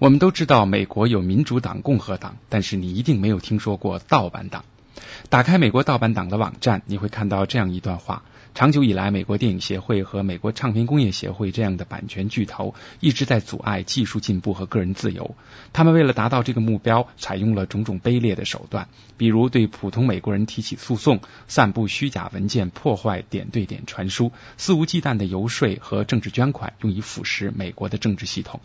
我们都知道美国有民主党、共和党，但是你一定没有听说过盗版党。打开美国盗版党的网站，你会看到这样一段话：长久以来，美国电影协会和美国唱片工业协会这样的版权巨头一直在阻碍技术进步和个人自由。他们为了达到这个目标，采用了种种卑劣的手段，比如对普通美国人提起诉讼、散布虚假文件、破坏点对点传输、肆无忌惮的游说和政治捐款，用以腐蚀美国的政治系统。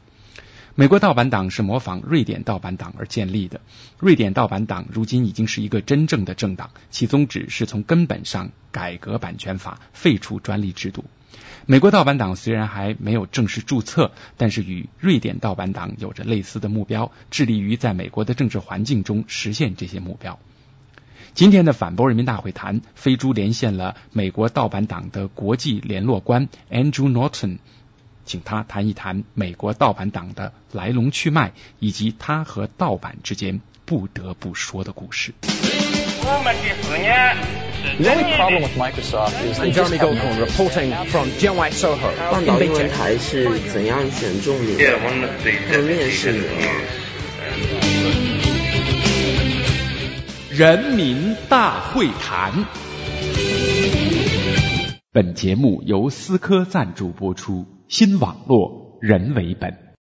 美国盗版党是模仿瑞典盗版党而建立的。瑞典盗版党如今已经是一个真正的政党，其宗旨是从根本上改革版权法，废除专利制度。美国盗版党虽然还没有正式注册，但是与瑞典盗版党有着类似的目标，致力于在美国的政治环境中实现这些目标。今天的反驳人民大会谈，飞猪连线了美国盗版党的国际联络官 Andrew Norton。请他谈一谈美国盗版党的来龙去脉，以及他和盗版之间不得不说的故事。The only problem with Microsoft is I'm Jeremy Goldcorn reporting from Soho 半岛英文台是怎样选中你的？和面试你的？人民大会谈。本节目由思科赞助播出。新网络人为本。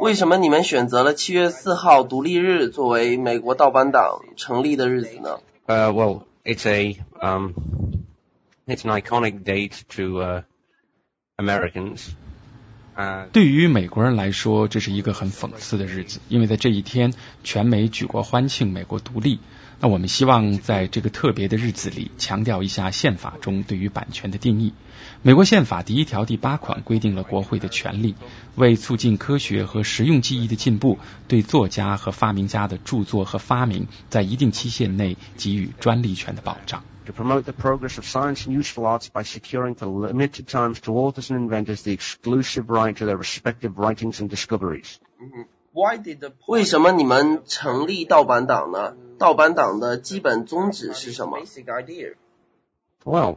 为什么你们选择了七月四号独立日作为美国盗版党成立的日子呢？呃，Well, it's a um, it's an iconic date to Americans. 对于美国人来说，这是一个很讽刺的日子，因为在这一天，全美举国欢庆美国独立。那我们希望在这个特别的日子里，强调一下宪法中对于版权的定义。美国宪法第一条第八款规定了国会的权利，为促进科学和实用技艺的进步，对作家和发明家的著作和发明在一定期限内给予专利权的保障。To promote the progress of science and useful arts by securing for limited times to authors and inventors the exclusive right to their respective writings and discoveries. Why did? 为什么你们成立盗版党呢？盗版党的基本宗旨是什么？Well,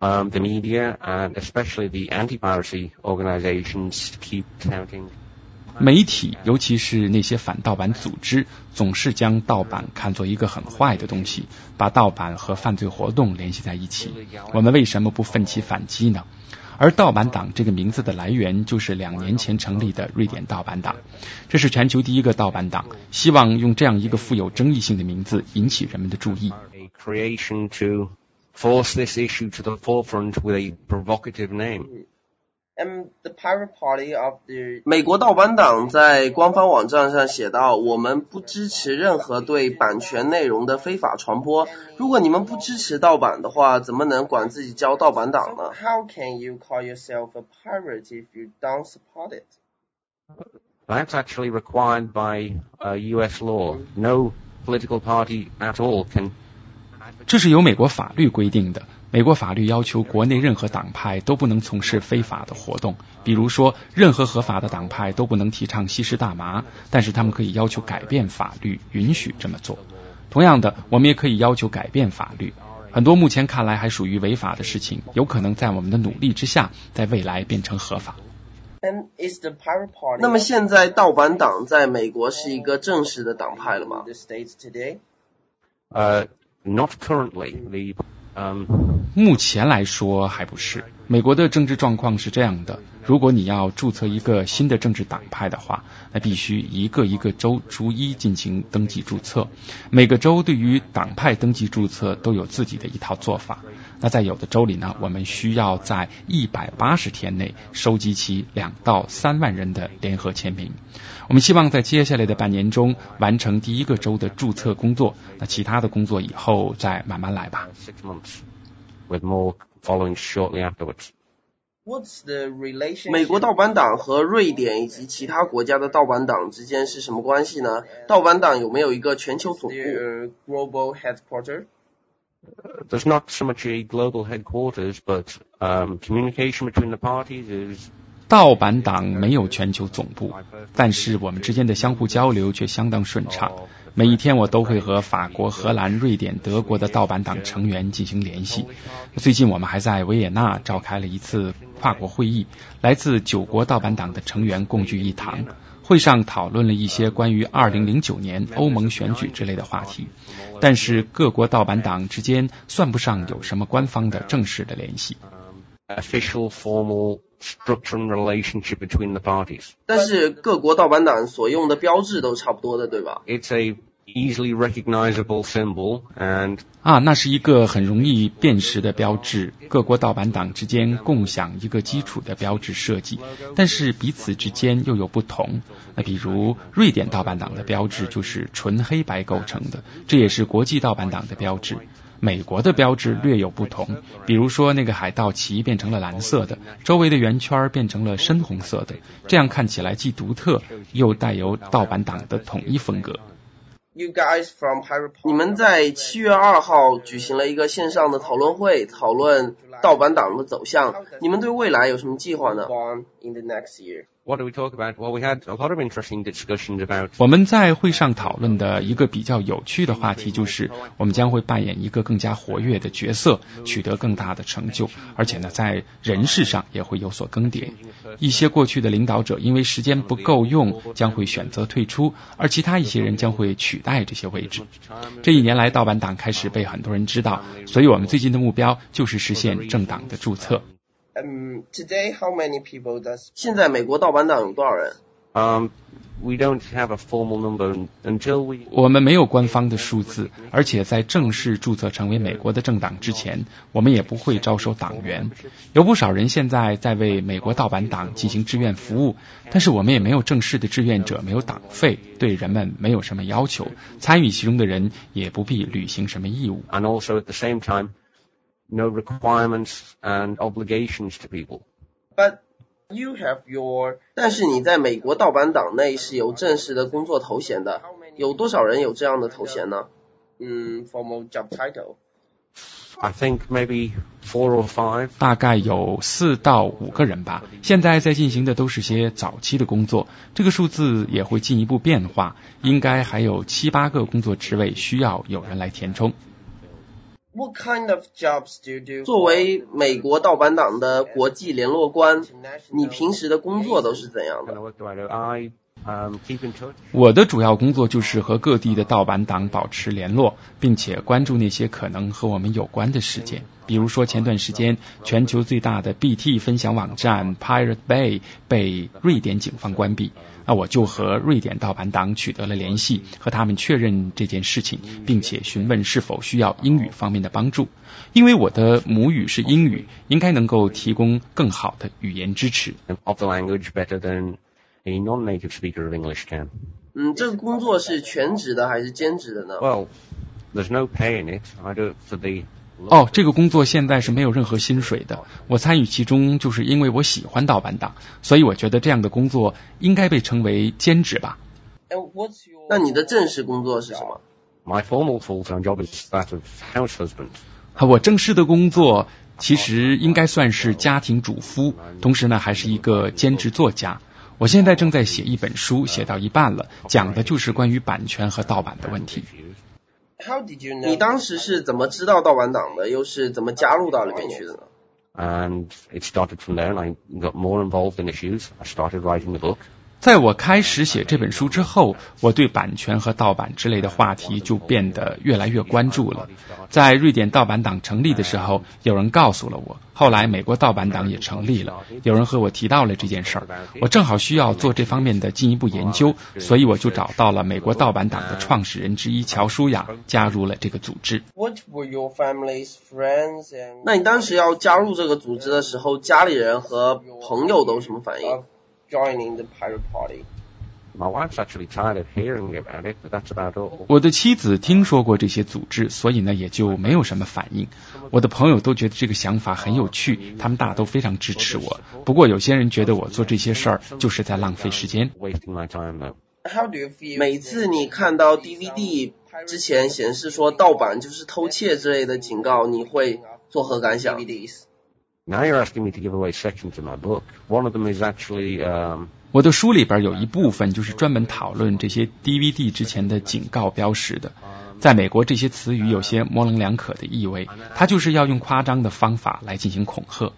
um, the media and especially the anti-piracy organizations keep touting. 媒体，尤其是那些反盗版组织，总是将盗版看作一个很坏的东西，把盗版和犯罪活动联系在一起。我们为什么不奋起反击呢？而盗版党这个名字的来源，就是两年前成立的瑞典盗版党。这是全球第一个盗版党，希望用这样一个富有争议性的名字引起人们的注意。force this issue to the forefront with a provocative name. 美国盗版党在官方网站上写道：“我们不支持任何对版权内容的非法传播。如果你们不支持盗版的话，怎么能管自己叫盗版党呢？”How can you call yourself a pirate if you don't support it? That's actually required by U.S. law. No political party at all can. 这是由美国法律规定的。美国法律要求国内任何党派都不能从事非法的活动，比如说，任何合法的党派都不能提倡吸食大麻，但是他们可以要求改变法律，允许这么做。同样的，我们也可以要求改变法律。很多目前看来还属于违法的事情，有可能在我们的努力之下，在未来变成合法。那么现在盗版党在美国是一个正式的党派了吗？呃。Not currently. The 嗯目前来说还不是。美国的政治状况是这样的：如果你要注册一个新的政治党派的话，那必须一个一个州逐一进行登记注册。每个州对于党派登记注册都有自己的一套做法。那在有的州里呢，我们需要在一百八十天内收集齐两到三万人的联合签名。我们希望在接下来的半年中完成第一个州的注册工作，那其他的工作以后再慢慢来吧。美国盗版党和瑞典以及其他国家的盗版党之间是什么关系呢？盗版党有没有一个全球总部？There's not so much a global headquarters, but um, communication between the parties is. 盗版党没有全球总部，但是我们之间的相互交流却相当顺畅。 每一天我都会和法国、荷兰、瑞典、德国的盗版党成员进行联系。最近我们还在维也纳召开了一次跨国会议，来自九国盗版党的成员共聚一堂。会上讨论了一些关于2009年欧盟选举之类的话题，但是各国盗版党之间算不上有什么官方的正式的联系。Official formal structure and relationship between the parties. 但是各国盗版党所用的标志都差不多的，对吧？It's a easily recognizable symbol and 啊，那是一个很容易辨识的标志。各国盗版党之间共享一个基础的标志设计，但是彼此之间又有不同。那比如瑞典盗版党的标志就是纯黑白构成的，这也是国际盗版党的标志。美国的标志略有不同，比如说那个海盗旗变成了蓝色的，周围的圆圈变成了深红色的，这样看起来既独特又带有盗版党的统一风格。You guys from 你们在七月二号举行了一个线上的讨论会，讨论盗版党的走向。你们对未来有什么计划呢？In the next year，what do we talk about? Well, we had a lot of interesting discussions about 我们在会上讨论的一个比较有趣的话题就是，我们将会扮演一个更加活跃的角色，取得更大的成就，而且呢，在人事上也会有所更迭。一些过去的领导者因为时间不够用，将会选择退出，而其他一些人将会取代这些位置。这一年来，盗版党开始被很多人知道，所以我们最近的目标就是实现政党的注册。嗯、t o d a y how many people does？现在美国盗版党有多少人？um we don't have a formal number until we 我们没有官方的数字，而且在正式注册成为美国的政党之前，我们也不会招收党员。有不少人现在在为美国盗版党进行志愿服务，但是我们也没有正式的志愿者，没有党费，对人们没有什么要求，参与其中的人也不必履行什么义务。and also at the same time no requirements and obligations to people. But you have your，但是你在美国盗版党内是有正式的工作头衔的，有多少人有这样的头衔呢？嗯，formal job title。I think maybe four or five. 大概有四到五个人吧。现在在进行的都是些早期的工作，这个数字也会进一步变化，应该还有七八个工作职位需要有人来填充。What kind of jobs do you do？作为美国盗版党的国际联络官，你平时的工作都是怎样 Kind 的 um. 我的主要工作就是和各地的盗版党保持联络，并且关注那些可能和我们有关的事件。比如说，前段时间全球最大的 BT 分享网站 Pirate Bay 被瑞典警方关闭，那我就和瑞典盗版党取得了联系，和他们确认这件事情，并且询问是否需要英语方面的帮助。因为我的母语是英语，应该能够提供更好的语言支持。of the language better than a non-native speaker of English can. 嗯，这个工作是全职的还是兼职的呢？Well, there's no pay in it. I do it for the 哦，这个工作现在是没有任何薪水的。我参与其中，就是因为我喜欢盗版党，所以我觉得这样的工作应该被称为兼职吧。那你的正式工作是什么？my formal full-time job is that of house husband. 我正式的工作其实应该算是家庭主夫，同时呢还是一个兼职作家。我现在正在写一本书，写到一半了，讲的就是关于版权和盗版的问题。How did you know？你当时是怎么知道盗版党的？又是怎么加入到里面去的呢？And it started from there and I got more involved in issues. I started writing the book. 在我开始写这本书之后，我对版权和盗版之类的话题就变得越来越关注了。在瑞典盗版党成立的时候，有人告诉了我，后来美国盗版党也成立了，有人和我提到了这件事儿，我正好需要做这方面的进一步研究，所以我就找到了美国盗版党的创始人之一乔舒雅，加入了这个组织。What were your family's friends 那你当时要加入这个组织的时候，家里人和朋友都什么反应？Joining the pirate party。My wife's actually tired of hearing about it, but that's about all. 我的妻子听说过这些组织，所以呢也就没有什么反应。我的朋友都觉得这个想法很有趣，他们大都非常支持我。不过有些人觉得我做这些事儿就是在浪费时间。Wasting my time. How do you feel？每次你看到 DVD 之前显示说盗版就是偷窃之类的警告，你会作何感想？DVDs。Now you're asking me to give away sections of my book. One of them is actually um, 我的书里边有一部分就是专门讨论这些 DVD 之前的警告标识的。在美国，这些词语有些模棱两可的意味，它就是要用夸张的方法来进行恐吓。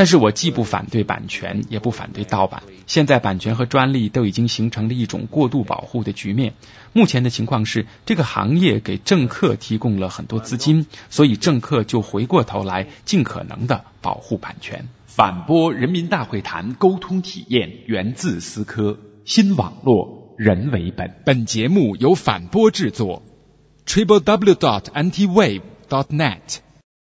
但是我既不反对版权，也不反对盗版。现在版权和专利都已经形成了一种过度保护的局面。目前的情况是，这个行业给政客提供了很多资金，所以政客就回过头来尽可能的保护版权。反播人民大会谈沟通体验源自思科，新网络人为本。本节目由反播制作，triple w dot antiwave dot net。